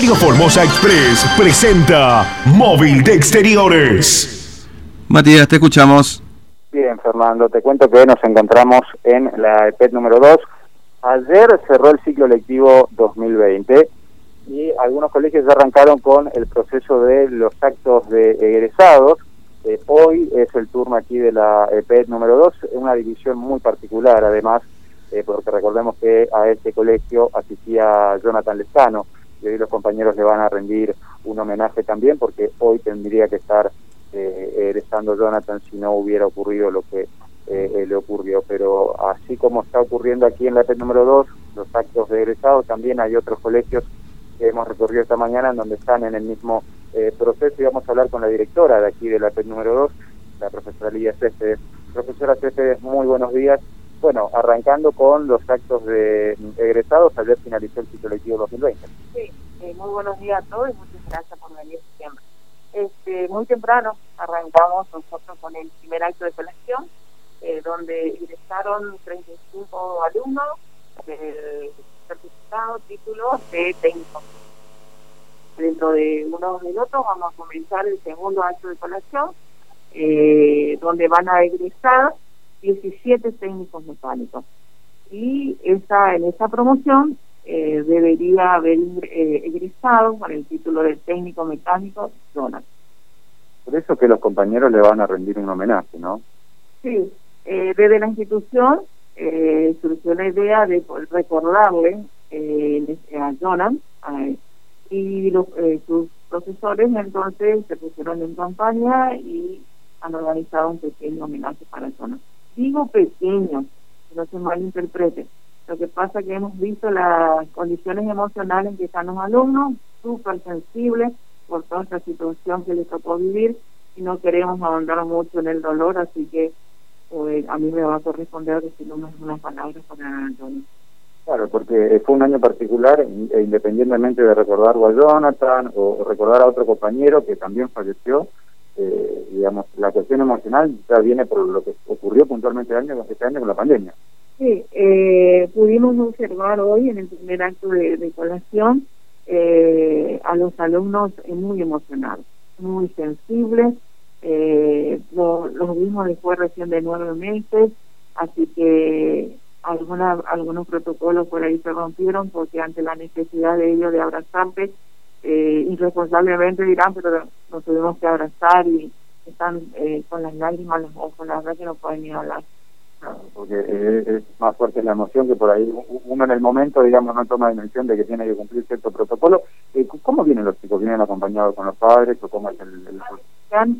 Diario Formosa Express presenta Móvil de Exteriores. Matías, te escuchamos. Bien, Fernando, te cuento que nos encontramos en la EPET número 2. Ayer cerró el ciclo lectivo 2020 y algunos colegios ya arrancaron con el proceso de los actos de egresados. Eh, hoy es el turno aquí de la EPET número 2, una división muy particular además, eh, porque recordemos que a este colegio asistía Jonathan Lezano y hoy los compañeros le van a rendir un homenaje también porque hoy tendría que estar eh, egresando Jonathan si no hubiera ocurrido lo que eh, le ocurrió. Pero así como está ocurriendo aquí en la PET número 2, los actos de egresado, también hay otros colegios que hemos recorrido esta mañana en donde están en el mismo eh, proceso y vamos a hablar con la directora de aquí de la PET número 2, la profesora Lidia Céspedes. Profesora Céspedes, muy buenos días. Bueno, arrancando con los actos de egresados, ayer finalizó el ciclo lectivo 2020. Sí, eh, muy buenos días a todos y muchas gracias por venir siempre. Este, muy temprano arrancamos nosotros con el primer acto de colección, eh, donde ingresaron 35 alumnos del certificado, título de técnico. Dentro de unos minutos vamos a comenzar el segundo acto de colección, eh, donde van a egresar 17 técnicos mecánicos. Y esa en esa promoción eh, debería haber eh, egresado con el título de técnico mecánico Jonathan. Por eso que los compañeros le van a rendir un homenaje, ¿no? Sí, eh, desde la institución eh, surgió la idea de recordarle eh, a Jonathan y los, eh, sus profesores entonces se pusieron en campaña y han organizado un pequeño homenaje para Jonathan digo pequeño, no se malinterprete. Pasa que hemos visto las condiciones emocionales que están los alumnos, súper sensibles por toda esta situación que les tocó vivir y no queremos ahondar mucho en el dolor, así que pues, a mí me va a corresponder decir unas, unas palabras para Jonathan. Claro, porque fue un año particular e independientemente de recordarlo a Jonathan o recordar a otro compañero que también falleció, eh, digamos, la cuestión emocional ya viene por lo que ocurrió puntualmente este año, este año con la pandemia. Sí, eh, pudimos observar hoy en el primer acto de, colación eh, a los alumnos muy emocionados, muy sensibles, eh, lo, los mismos después recién de nueve meses, así que alguna, algunos protocolos por ahí se rompieron porque ante la necesidad de ellos de abrazarse, eh, irresponsablemente dirán, pero nos tuvimos que abrazar y están eh, con las lágrimas los ojos, la verdad que no pueden ni hablar. Porque es, más fuerte la emoción que por ahí uno en el momento, digamos, no toma dimensión de que tiene que cumplir cierto protocolo. Eh, ¿Cómo vienen los chicos? ¿Vienen acompañados con los padres o cómo es el...? el...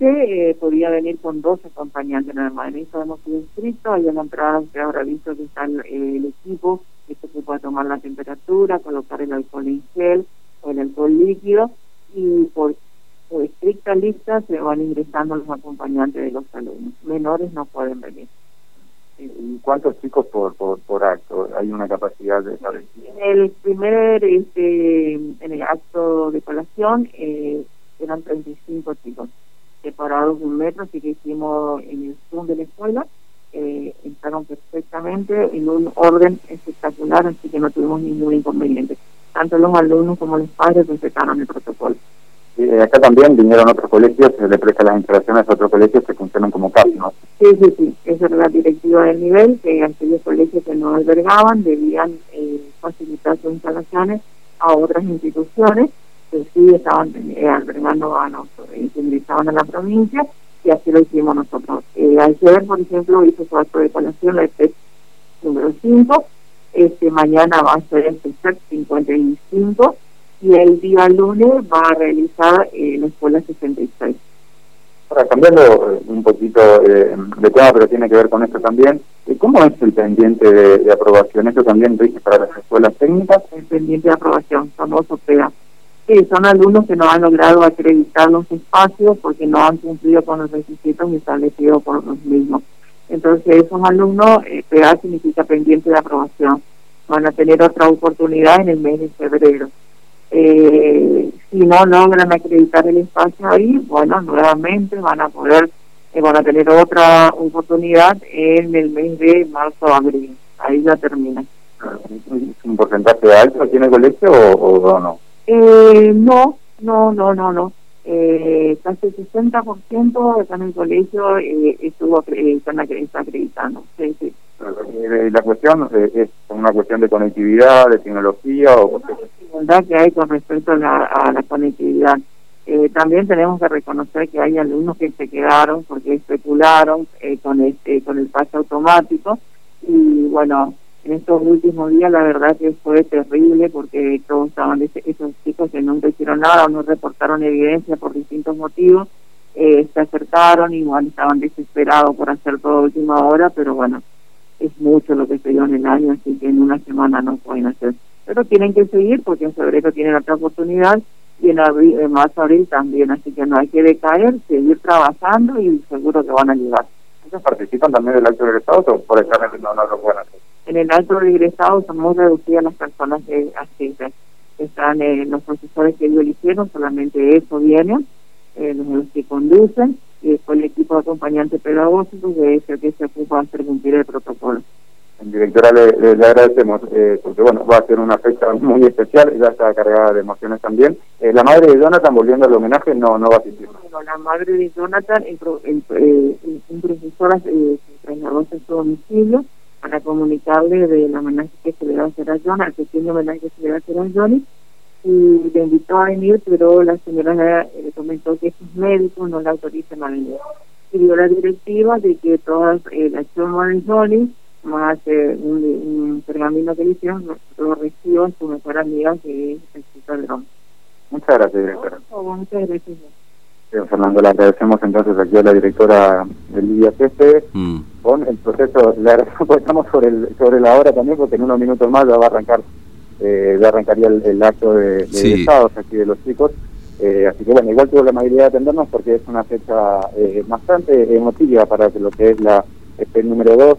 Eh, podía venir con dos acompañantes nada. En hemos sido inscritos, una entrada que visto que está el, equipo, que se puede tomar la temperatura, colocar el alcohol en gel, o el alcohol líquido y por, estricta lista se van ingresando los acompañantes de los alumnos. Menores no pueden venir. ¿Y cuántos chicos por, por, por acto? ¿Hay una capacidad de saber? En el primer, este, en el acto de colación, eh, eran 35 chicos separados de un metro, así que hicimos en el Zoom de la escuela, eh, entraron perfectamente en un orden espectacular, así que no tuvimos ningún inconveniente tanto los alumnos como los padres respetaron el protocolo. Eh, acá también vinieron otros colegios, se le presta las instalaciones a otros colegios que funcionan como CAP, ¿no? Sí, sí, sí, esa era la directiva del nivel, que aquellos colegios que no albergaban debían eh, facilitar sus instalaciones a otras instituciones que sí estaban eh, albergando a nosotros, que ingresaban a la provincia, y así lo hicimos nosotros. Eh, ayer, por ejemplo, hizo su acto de colación la EP número 5, este mañana va a ser el CESAC 55 y el día lunes va a realizar en la escuela 66. Ahora, cambiando eh, un poquito eh, de tema, pero tiene que ver con esto también, eh, ¿cómo es el pendiente de, aprobación? ¿Esto también rige para las escuelas técnicas? El pendiente de aprobación, famoso PEA. Sí, son alumnos que no han logrado acreditar los espacios porque no han cumplido con los requisitos establecidos por los mismos. Entonces, esos alumnos, PA significa pendiente de aprobación, van a tener otra oportunidad en el mes de febrero. Eh, si no logran acreditar el espacio ahí, bueno, nuevamente van a poder, eh, van a tener otra oportunidad en el mes de marzo o abril. Ahí ya termina. ¿Un porcentaje alto tiene el colegio o, o no? Eh, no, no, no, no, no. Eh, casi el 60% acá en el colegio eh, estuvo están está acreditando. Sí, sí. Eh, la cuestión eh, es una cuestión de conectividad, de tecnología o la que hay con respecto a la, conectividad. Eh, también tenemos que reconocer que hay alumnos que se quedaron porque especularon eh, con este con el pase automático y bueno en estos últimos días la verdad que fue terrible porque todos estaban esos chicos que nunca hicieron nada o no reportaron evidencia por distintos motivos se acercaron igual estaban desesperados por hacer todo a última hora pero bueno es mucho lo que se dio en el año así que en una semana no pueden hacer pero tienen que seguir porque en febrero tienen otra oportunidad y en, abril, en marzo, abril también, así que no hay que decaer, seguir trabajando y seguro que van a llegar. ¿Ellos participan también del acto de egresados o por examen no, no lo pueden hacer? En el acto de egresados son muy reducidas las personas que asisten. Están eh, los profesores que ellos eligieron, solamente eso vienen, eh, los, que conducen, y después el equipo de acompañantes pedagógicos que es el que se ocupa de cumplir el protocolo. Directora, le, le, agradecemos, eh, porque bueno, va a ser una fecha muy especial, ya está cargada de emociones también. Eh, la madre de Jonathan, volviendo al homenaje, no no va a asistir. Bueno, la madre de Jonathan, eh, un profesor eh, se trasladó a su domicilio para comunicarle del homenaje que se le va a hacer a Jonathan, el pequeño homenaje que se le va a hacer a Johnny, y le invitó a venir, pero la señora le comentó que esos médicos no le autorizan a venir. Y dio la directiva de que todas eh, las Johnny más eh, un, un, pergamino que le hicieron, lo recibo en su mejor amiga que es el chico Muchas gracias, directora. Oh, muchas gracias. Fernando, le agradecemos entonces aquí a la directora del IACF mm. con el proceso, le agradecemos, estamos sobre, el, sobre la hora también porque en unos minutos más ya va a arrancar, eh, ya arrancaría el, el acto de, de sí. estados aquí de los chicos. Eh, así que bueno, igual tuvo la mayoría de atendernos porque es una fecha eh, bastante emotiva para lo que es la este número 2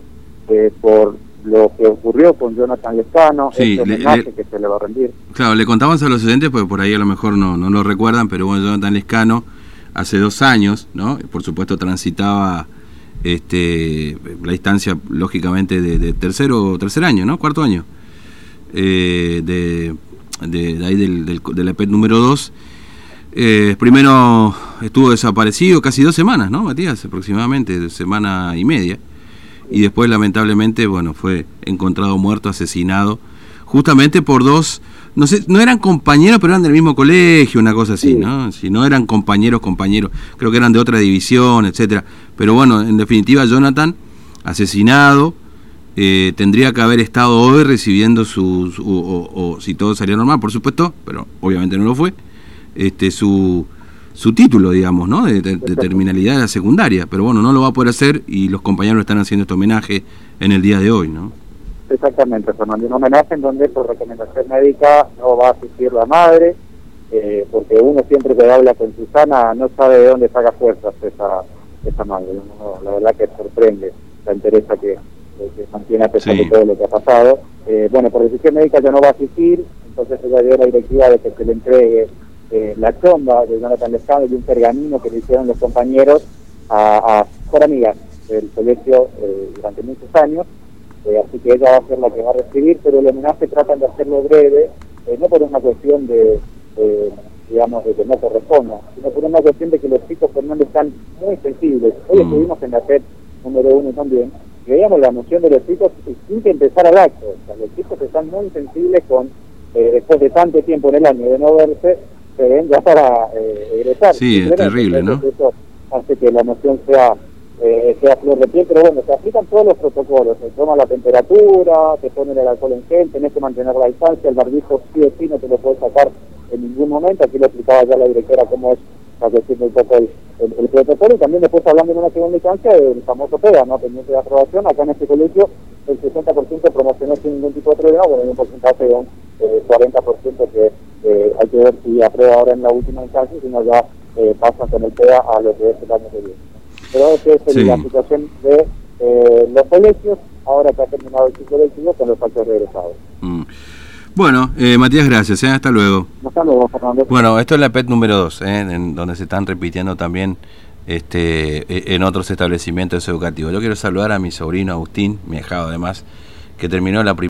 eh, por lo que ocurrió con Jonathan Lescano, sí, este homenaje le, que se le va a rendir. Claro, le contamos a los estudiantes, porque por ahí a lo mejor no, no lo recuerdan, pero bueno, Jonathan Lescano hace dos años, ¿no? Por supuesto transitaba este la instancia, lógicamente, de, de tercero tercer año, ¿no? Cuarto año. Eh, de, de, de, ahí del, del, del EPET número 2. Eh, primero estuvo desaparecido casi dos semanas, ¿no, Matías? Aproximadamente, semana y media y después lamentablemente, bueno, fue encontrado muerto, asesinado, justamente por dos, no sé, no eran compañeros, pero eran del mismo colegio, una cosa así, sí. ¿no? Si no eran compañeros, compañeros, creo que eran de otra división, etcétera. Pero bueno, en definitiva, Jonathan, asesinado, eh, tendría que haber estado hoy recibiendo su, su o, o, si todo salía normal, por supuesto, pero obviamente no lo fue, este su su título, digamos, ¿no? De, de, de, terminalidad de la secundaria. Pero bueno, no lo va a poder hacer y los compañeros están haciendo este homenaje en el día de hoy, ¿no? Exactamente, Fernando. Un homenaje en donde por recomendación médica no va a asistir la madre, eh, porque uno siempre que habla con Susana no sabe de dónde saca fuerzas esa, esa madre. Uno, la verdad que sorprende la interesa que, que mantiene a pesar sí. de todo lo que ha pasado. Eh, bueno, por decisión médica ya no va a asistir, entonces ella dio la directiva de que se le entregue eh, la chomba de Jonathan Lescano y un pergamino que le hicieron los compañeros a, a por amigas del colegio eh, durante muchos años, eh, así que ella va a ser la que va a recibir, pero el homenaje tratan de hacerlo breve, no por una cuestión de, digamos, de que no corresponda, sino por una cuestión de que los chicos Fernández están muy sensibles. Hoy mm. estuvimos en la FED número uno también, veíamos la emoción de los chicos sin que empezara el acto, o sea, los chicos están muy sensibles con, después de tanto tiempo en el año de no verse, se ven ya para eh, egresar. Sí, es terrible, ¿no? Eso hace que la emoción sea eh, sea flor de piel, pero bueno, se aplican todos los protocolos, se toma la temperatura, se pone el alcohol en gel, tenés que mantener la distancia, el barbijo sí o sí no te lo puedes sacar en ningún momento, aquí lo explicaba ya la directora cómo es la cuestión un poco el, el, el, protocolo y también después hablando en una segunda instancia del famoso PEGA, ¿no? pendiente de aprobación, acá en este colegio el 60% promocionó sin ningún tipo de problema, bueno, hay un porcentaje de un eh, 40% que eh, hay que ver si aprueba ahora en la última instancia, si no ya eh, pasa con el PEA a lo que es el año que viene. Pero esa es sí. la situación de eh, los colegios, ahora que ha terminado el ciclo lectivo con los actos regresados. Mm. Bueno, eh, Matías, gracias. ¿eh? Hasta luego. Hasta luego, Fernando. Bueno, esto es la PET número 2, ¿eh? en donde se están repitiendo también este, e, en otros establecimientos educativos. Yo quiero saludar a mi sobrino Agustín, mi hijado además, que terminó la primera.